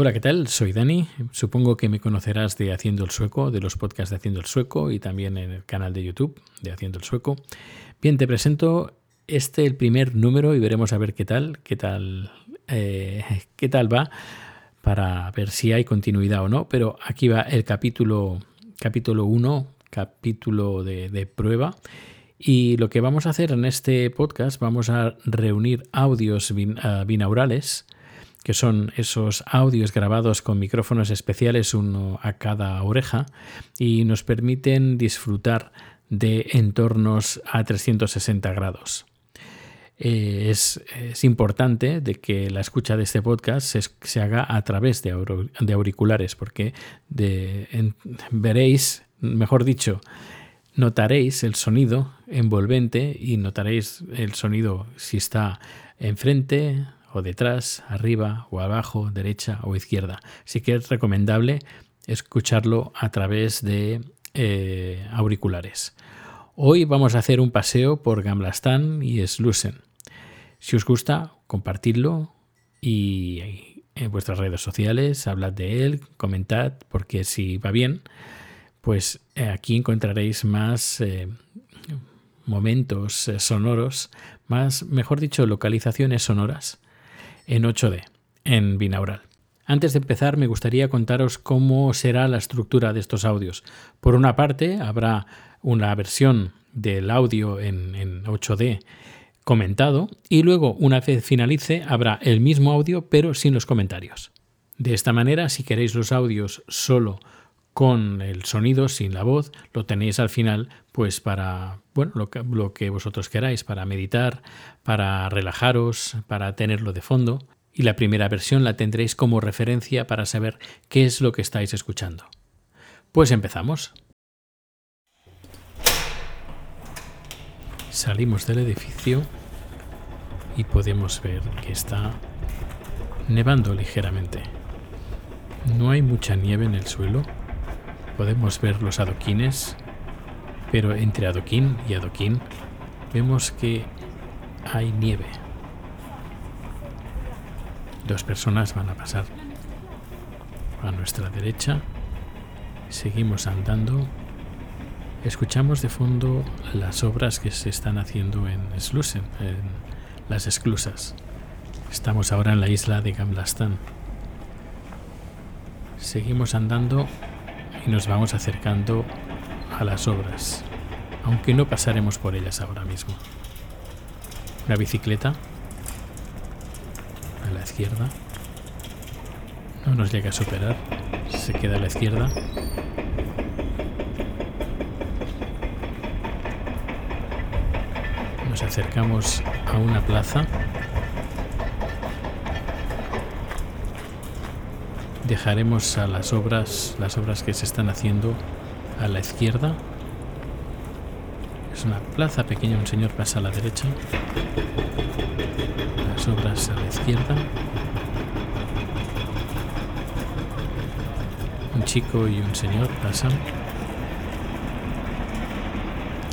Hola, ¿qué tal? Soy Dani. Supongo que me conocerás de Haciendo el Sueco, de los podcasts de Haciendo el Sueco y también en el canal de YouTube de Haciendo el Sueco. Bien, te presento este el primer número y veremos a ver qué tal, qué tal, eh, qué tal va para ver si hay continuidad o no. Pero aquí va el capítulo, capítulo 1, capítulo de, de prueba. Y lo que vamos a hacer en este podcast, vamos a reunir audios binaurales que son esos audios grabados con micrófonos especiales, uno a cada oreja, y nos permiten disfrutar de entornos a 360 grados. Eh, es, importante de que la escucha de este podcast se, haga a través de, auriculares, porque veréis, mejor dicho, notaréis el sonido envolvente y notaréis el sonido si está enfrente, o detrás, arriba o abajo, derecha o izquierda. Así que es recomendable escucharlo a través de eh, auriculares. Hoy vamos a hacer un paseo por Gamlastan y Slusen. Si os gusta, compartidlo y en vuestras redes sociales hablad de él, comentad, porque si va bien, pues eh, aquí encontraréis más eh, momentos sonoros, más, mejor dicho, localizaciones sonoras en 8D, en binaural. Antes de empezar, me gustaría contaros cómo será la estructura de estos audios. Por una parte, habrá una versión del audio en, 8D comentado y luego, una vez finalice, habrá el mismo audio pero sin los comentarios. De esta manera, si queréis los audios solo con el sonido, sin la voz, lo tenéis al final, pues para, bueno, lo que, lo que vosotros queráis, para meditar, para relajaros, para tenerlo de fondo. Y la primera versión la tendréis como referencia para saber qué es lo que estáis escuchando. Pues empezamos. Salimos del edificio y podemos ver que está nevando ligeramente. No hay mucha nieve en el suelo podemos ver los adoquines, pero entre adoquín y adoquín vemos que hay nieve. Dos personas van a pasar a nuestra derecha. Seguimos andando. Escuchamos de fondo las obras que se están haciendo en Slusen, en las esclusas. Estamos ahora en la isla de Gamlastan. Seguimos andando nos vamos acercando a las obras, aunque no pasaremos por ellas ahora mismo. Una bicicleta a la izquierda no nos llega a superar, se queda a la izquierda. Nos acercamos a una plaza dejaremos a las obras, las obras que se están haciendo a la izquierda. Es una plaza pequeña, un señor pasa a la derecha. Las obras a la izquierda. Un chico y un señor pasan.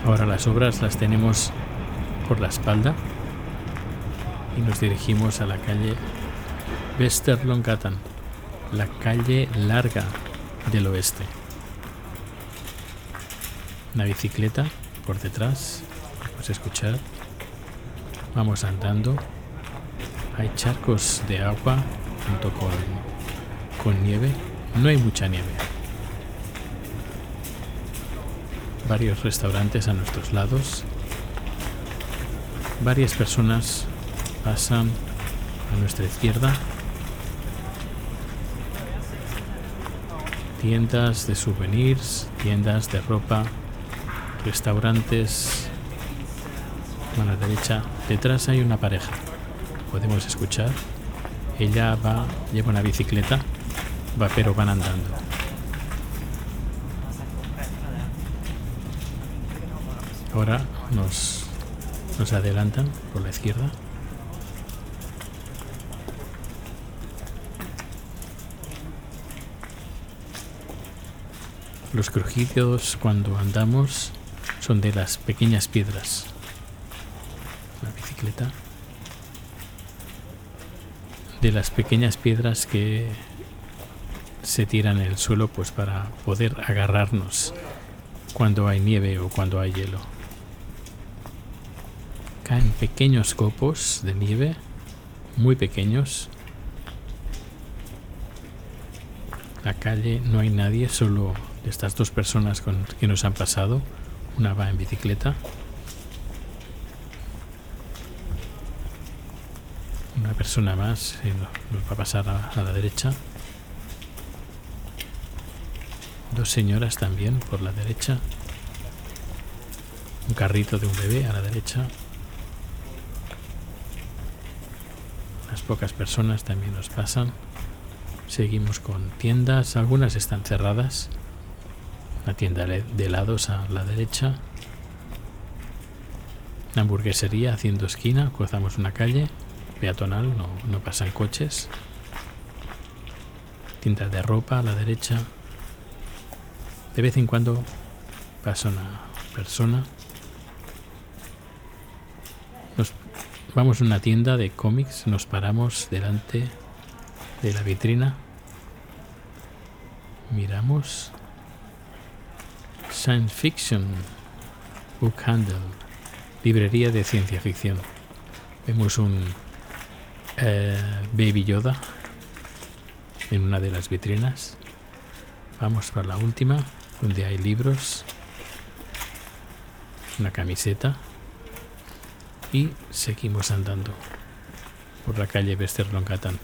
Ahora las obras las tenemos por la espalda y nos dirigimos a la calle Westerlongatan la calle larga del oeste. Una bicicleta por detrás, podemos escuchar. Vamos andando. Hay charcos de agua junto con, con nieve. No hay mucha nieve. Varios restaurantes a nuestros lados. Varias personas pasan a nuestra izquierda tiendas de souvenirs, tiendas de ropa, restaurantes. A la derecha, detrás hay una pareja. Podemos escuchar. Ella va, lleva una bicicleta, va, pero van andando. Ahora nos, nos adelantan por la izquierda. Los crujidos cuando andamos son de las pequeñas piedras. La bicicleta. De las pequeñas piedras que se tiran en el suelo pues para poder agarrarnos cuando hay nieve o cuando hay hielo. Caen pequeños copos de nieve, muy pequeños. La calle no hay nadie, solo estas dos personas con, que nos han pasado. Una va en bicicleta. Una persona más eh, nos va a pasar a la derecha. Dos señoras también por la derecha. Un carrito de un bebé a la derecha. Unas pocas personas también nos pasan. Seguimos con tiendas, algunas están cerradas. Una tienda de helados a la derecha. Una hamburguesería haciendo esquina, cruzamos una calle peatonal, no, pasan coches. Tienda de ropa a la derecha. De vez en cuando pasa una persona. Vamos a una tienda de cómics, nos paramos delante de la vitrina. Miramos. Science Fiction Book Handle, librería de ciencia ficción. Vemos un eh, Baby Yoda en una de las vitrinas. Vamos para la última donde hay libros, una camiseta y seguimos andando por la calle Westerlongatan.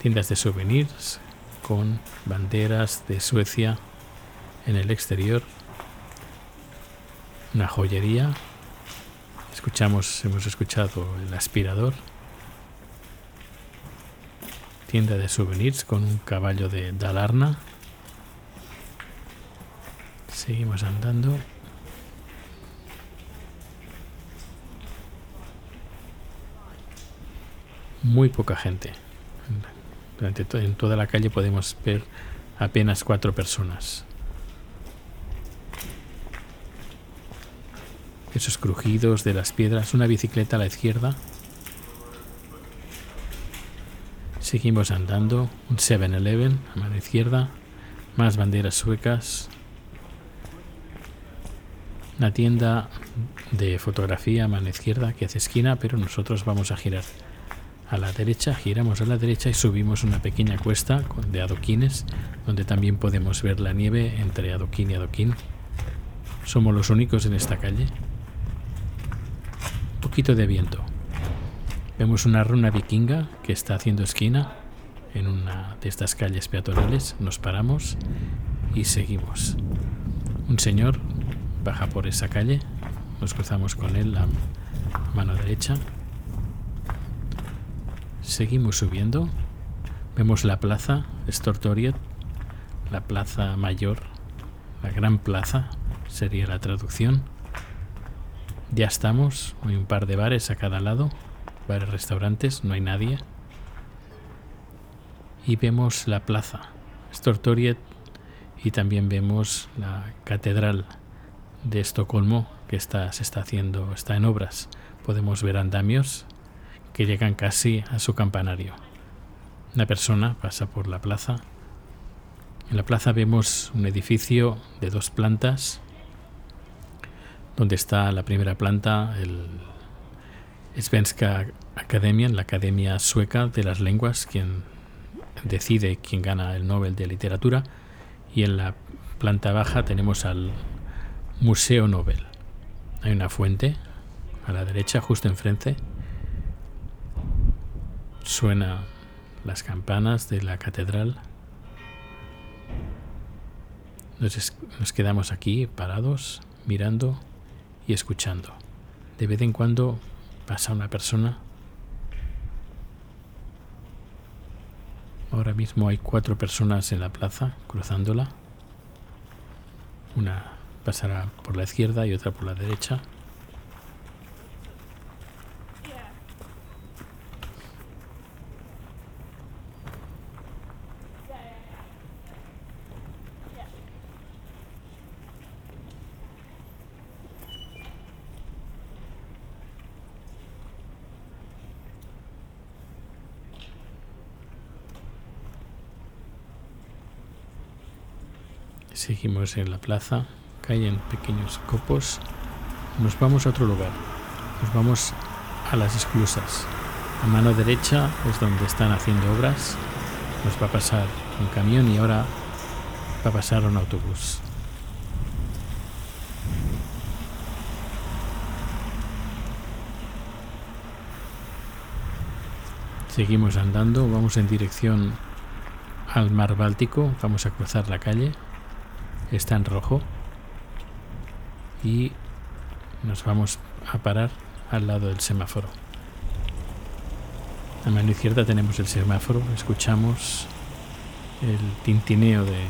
Tiendas de souvenirs con banderas de Suecia en el exterior, una joyería. Escuchamos, hemos escuchado el aspirador. Tienda de souvenirs con un caballo de Dalarna Seguimos andando. Muy poca gente. En toda la calle podemos ver apenas cuatro personas. Esos crujidos de las piedras, una bicicleta a la izquierda. Seguimos andando, un 7-Eleven a mano izquierda, más banderas suecas, una tienda de fotografía a mano izquierda que hace esquina, pero nosotros vamos a girar a la derecha, giramos a la derecha y subimos una pequeña cuesta de adoquines, donde también podemos ver la nieve entre adoquín y adoquín. Somos los únicos en esta calle. Poquito de viento. Vemos una runa vikinga que está haciendo esquina en una de estas calles peatonales. Nos paramos y seguimos. Un señor baja por esa calle. Nos cruzamos con él a mano derecha. Seguimos subiendo. Vemos la plaza Stortoriet, la plaza mayor, la gran plaza, sería la traducción. Ya estamos, hay un par de bares a cada lado, bares, restaurantes, no hay nadie. Y vemos la plaza Stortoriet y también vemos la catedral de Estocolmo que está, se está haciendo, está en obras. Podemos ver andamios que llegan casi a su campanario. Una persona pasa por la plaza. En la plaza vemos un edificio de dos plantas, donde está la primera planta, el Svenska Akademien, la Academia Sueca de las Lenguas, quien decide quién gana el Nobel de Literatura. Y en la planta baja tenemos al Museo Nobel. Hay una fuente a la derecha, justo enfrente. Suena las campanas de la catedral. Nos, quedamos aquí parados, mirando y escuchando. De vez en cuando pasa una persona. Ahora mismo hay cuatro personas en la plaza cruzándola. Una pasará por la izquierda y otra por la derecha. Seguimos en la plaza, caen pequeños copos. Nos vamos a otro lugar. Nos vamos a las esclusas. A mano derecha es donde están haciendo obras. Nos va a pasar un camión y ahora va a pasar un autobús. Seguimos andando, vamos en dirección al mar Báltico, vamos a cruzar la calle, está en rojo y nos vamos a parar al lado del semáforo. A mano izquierda tenemos el semáforo, escuchamos el tintineo de,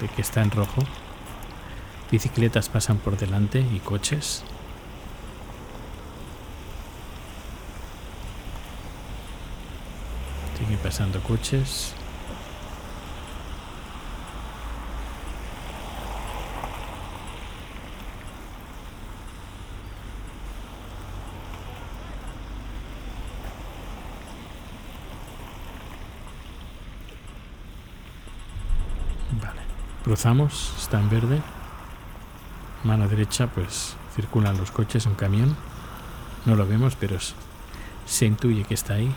de que está en rojo. Bicicletas pasan por delante y coches. Siguen pasando coches. Cruzamos, está en verde. Mano derecha, pues circulan los coches, un camión. No lo vemos, pero se intuye que está ahí.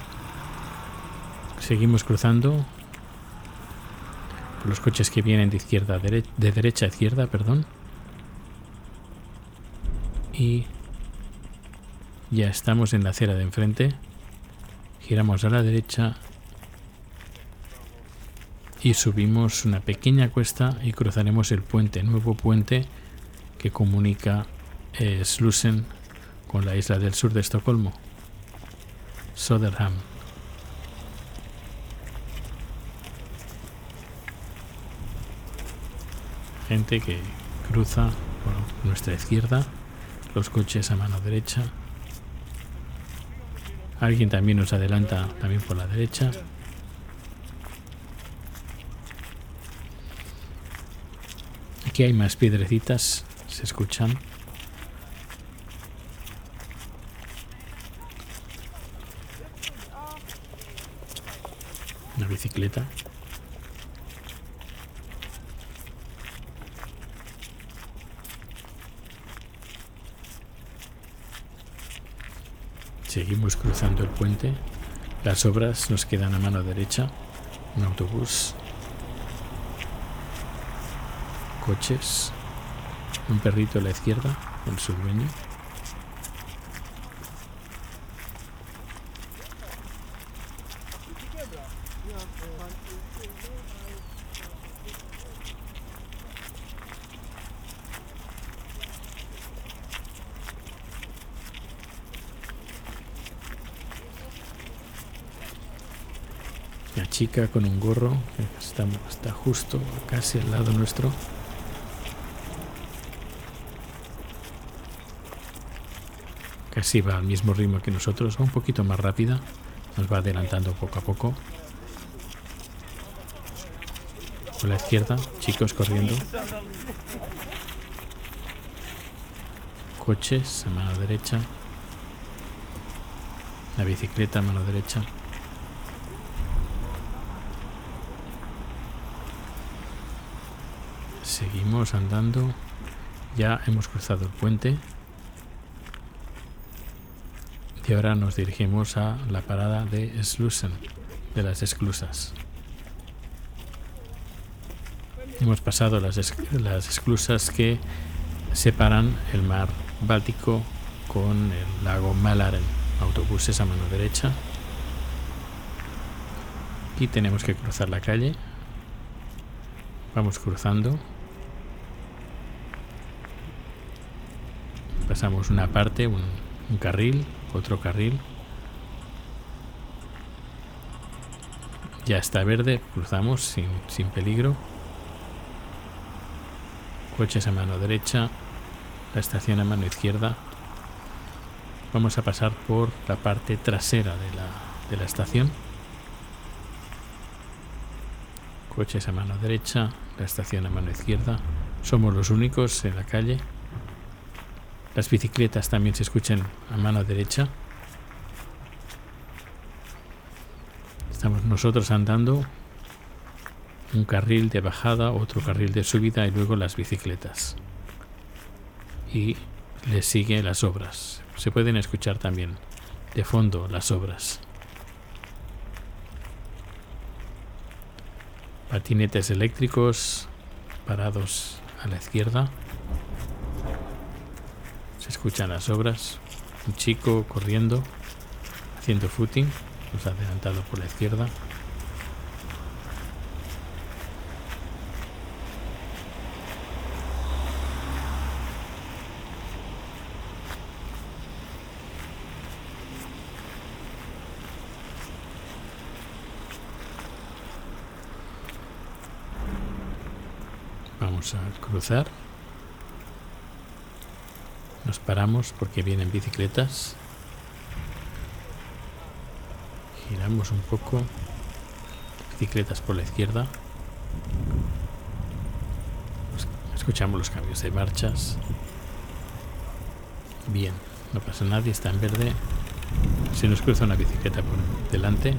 Seguimos cruzando los coches que vienen de izquierda a de derecha a izquierda, perdón. Y ya estamos en la acera de enfrente. Giramos a la derecha y subimos una pequeña cuesta y cruzaremos el puente, nuevo puente que comunica eh, Slussen con la isla del sur de Estocolmo, Soderham. Gente que cruza por nuestra izquierda, los coches a mano derecha. Alguien también nos adelanta también por la derecha. Aquí hay más piedrecitas, se escuchan. Una bicicleta. Seguimos cruzando el puente. Las obras nos quedan a mano derecha. Un autobús. Coches. Un perrito a la izquierda, con su dueño. La chica con un gorro está, está justo casi al lado nuestro. Casi va al mismo ritmo que nosotros, un poquito más rápida. Nos va adelantando poco a poco. Por la izquierda, chicos corriendo. Coches a mano derecha. La bicicleta a mano derecha. Seguimos andando. Ya hemos cruzado el puente. Y ahora nos dirigimos a la parada de Slussen, de las esclusas. Hemos pasado las, las esclusas que separan el mar Báltico con el lago Mälaren. Autobuses a mano derecha. Y tenemos que cruzar la calle. Vamos cruzando. Pasamos una parte, un carril, otro carril. Ya está verde, cruzamos sin, sin peligro. Coches a mano derecha, la estación a mano izquierda. Vamos a pasar por la parte trasera de la, de la estación. Coches a mano derecha, la estación a mano izquierda. Somos los únicos en la calle. Las bicicletas también se escuchan a mano derecha. Estamos nosotros andando un carril de bajada, otro carril de subida y luego las bicicletas. Y le sigue las obras. Se pueden escuchar también de fondo las obras. Patinetes eléctricos parados a la izquierda. Se escuchan las obras. Un chico corriendo, haciendo footing, nos ha adelantado por la izquierda. Vamos a cruzar. Nos paramos porque vienen bicicletas. Giramos un poco. Bicicletas por la izquierda. Escuchamos los cambios de marchas. Bien, no pasa nadie, está en verde. Se nos cruza una bicicleta por delante,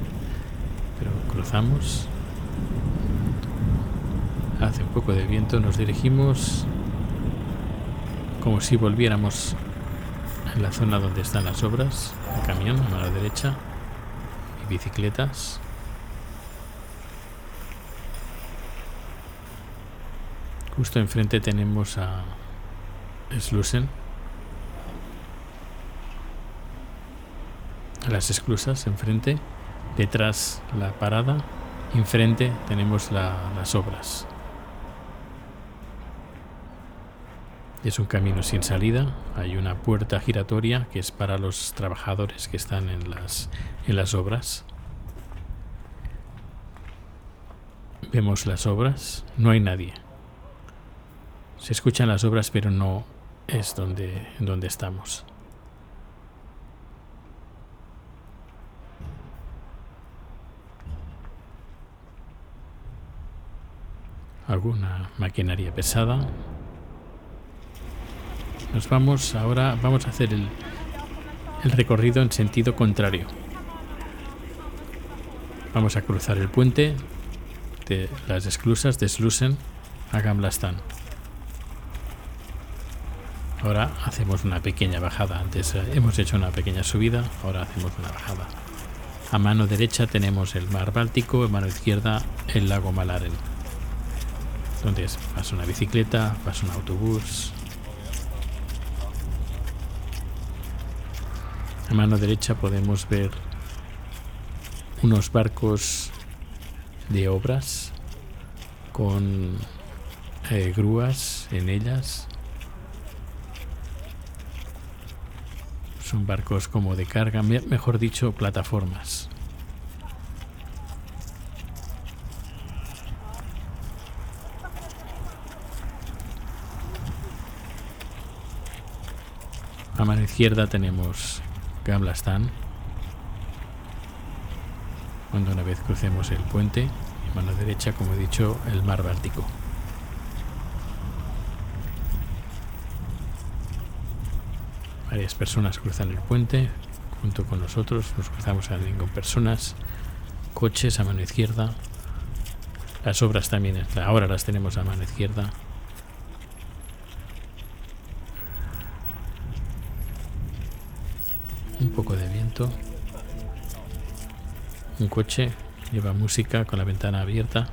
pero cruzamos. Hace un poco de viento, nos dirigimos como si volviéramos en la zona donde están las obras, el camión a mano derecha y bicicletas. Justo enfrente tenemos a Slusen, las esclusas enfrente, detrás la parada, enfrente tenemos las obras. Es un camino sin salida. Hay una puerta giratoria que es para los trabajadores que están en las, en las obras. Vemos las obras. No hay nadie. Se escuchan las obras, pero no es donde, donde estamos. Alguna maquinaria pesada nos vamos ahora, vamos a hacer el, recorrido en sentido contrario. Vamos a cruzar el puente de las esclusas de Slusen a Gamblastan. Ahora hacemos una pequeña bajada. Antes eh, hemos hecho una pequeña subida, ahora hacemos una bajada. A mano derecha tenemos el mar Báltico, a mano izquierda el lago Malaren. Donde pasa una bicicleta, pasa un autobús, A mano derecha podemos ver unos barcos de obras con eh, grúas en ellas. Son barcos como de carga, mejor dicho, plataformas. A mano izquierda tenemos Gamblastan. Cuando una vez crucemos el puente, y mano derecha, como he dicho, el mar Báltico. Varias personas cruzan el puente junto con nosotros, nos cruzamos también con personas, coches a mano izquierda, las obras también, ahora las tenemos a mano izquierda. un Un coche lleva música con la ventana abierta.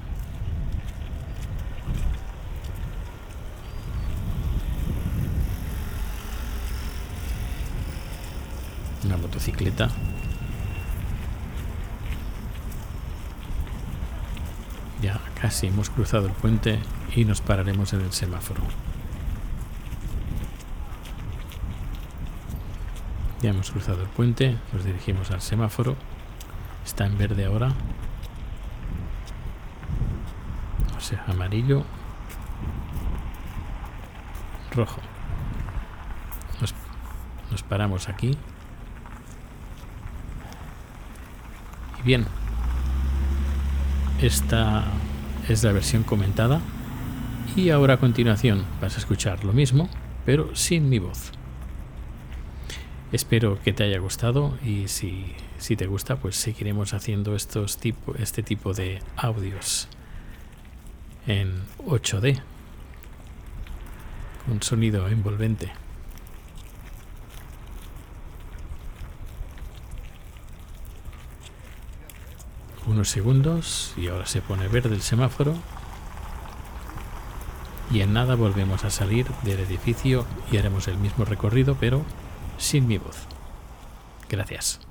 Una motocicleta. Ya casi hemos cruzado el puente y nos pararemos en el semáforo. Ya hemos cruzado el puente, nos dirigimos al semáforo. Está en verde ahora. O sea, amarillo. Rojo. Nos, nos paramos aquí. Y bien. Esta es la versión comentada. Y ahora a continuación vas a escuchar lo mismo, pero sin mi voz. Espero que te haya gustado y si, si te gusta, pues seguiremos haciendo estos tipo, este tipo de audios. en 8D, un sonido envolvente. Unos segundos y ahora se pone verde el semáforo y en nada volvemos a salir del edificio y haremos el mismo recorrido pero sin mi voz. Gracias.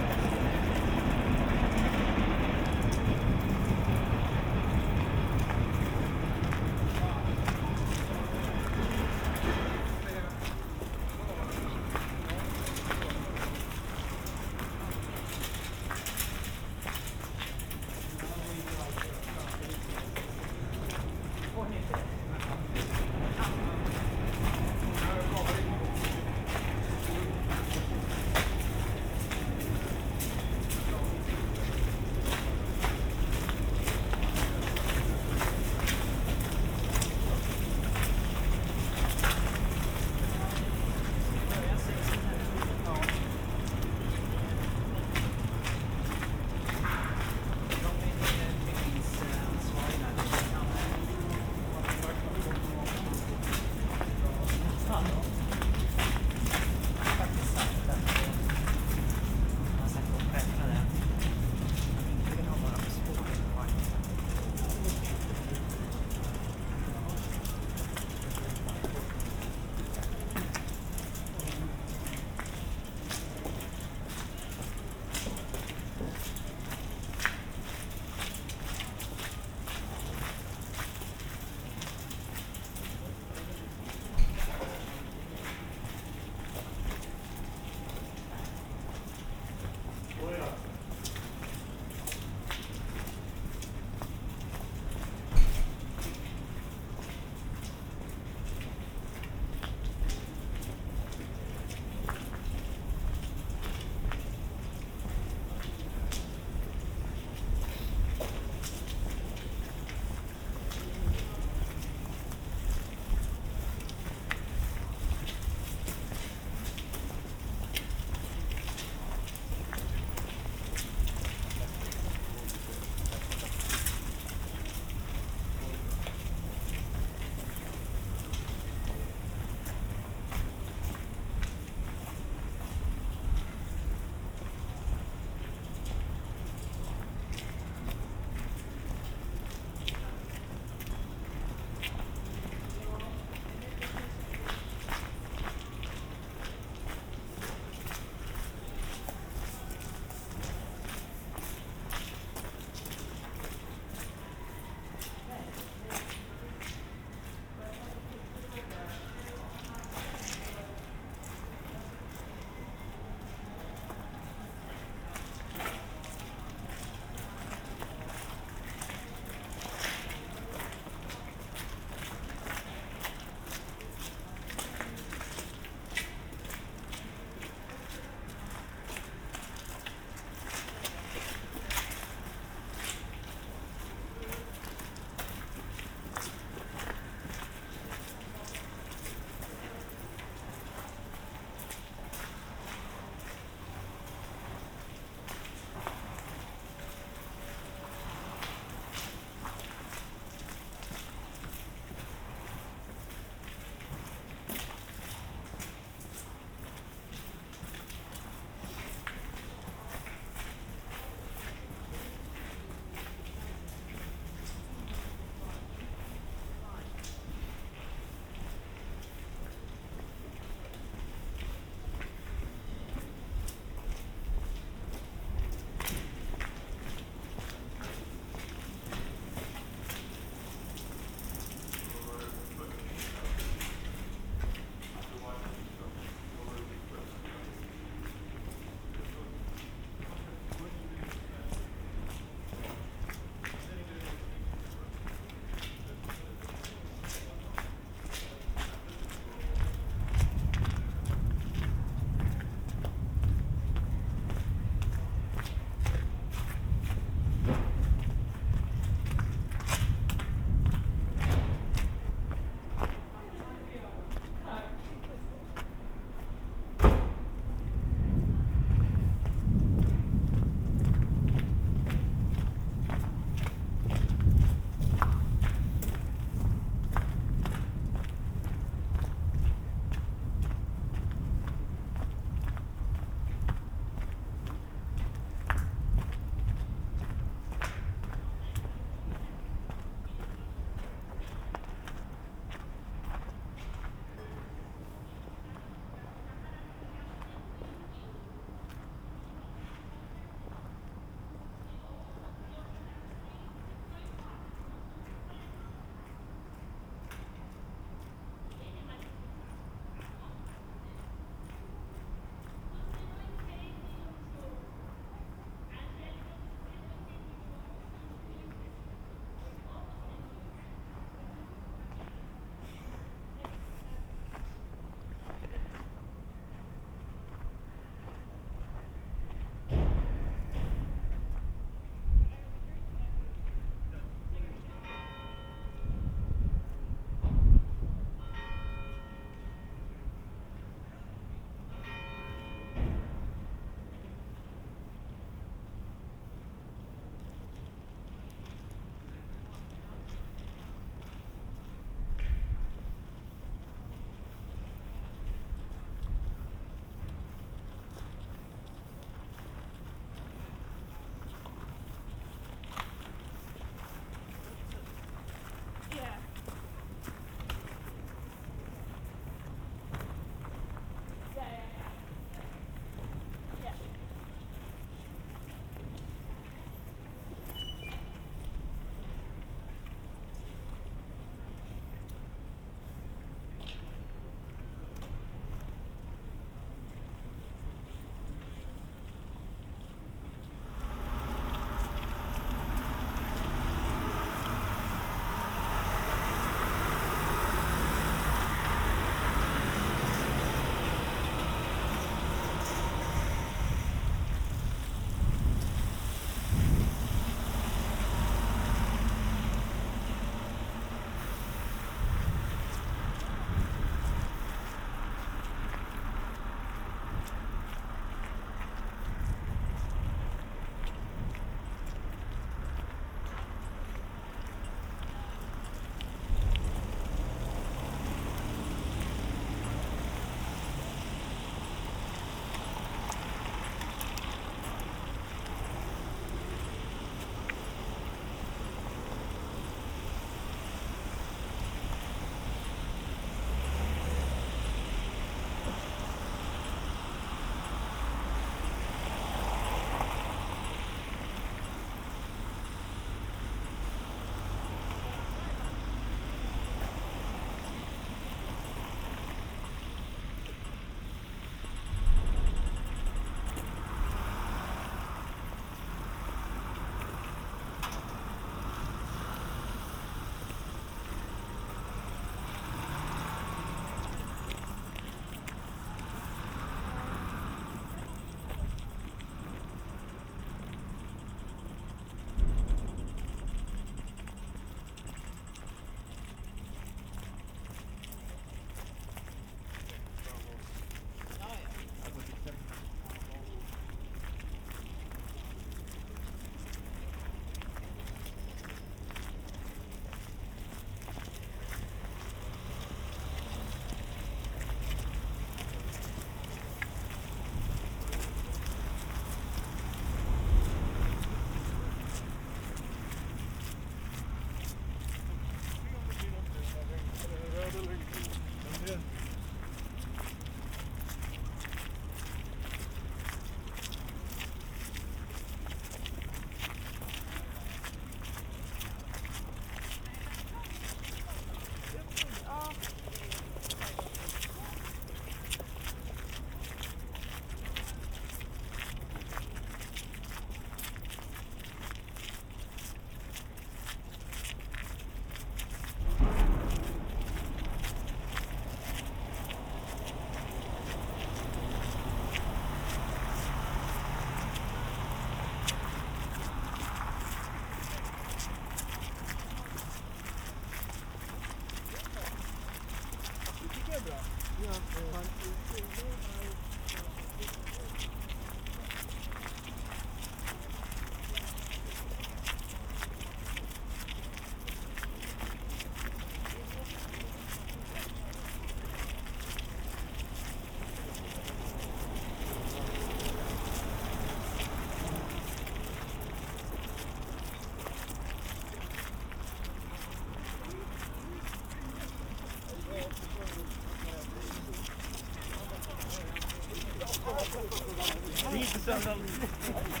sandalye.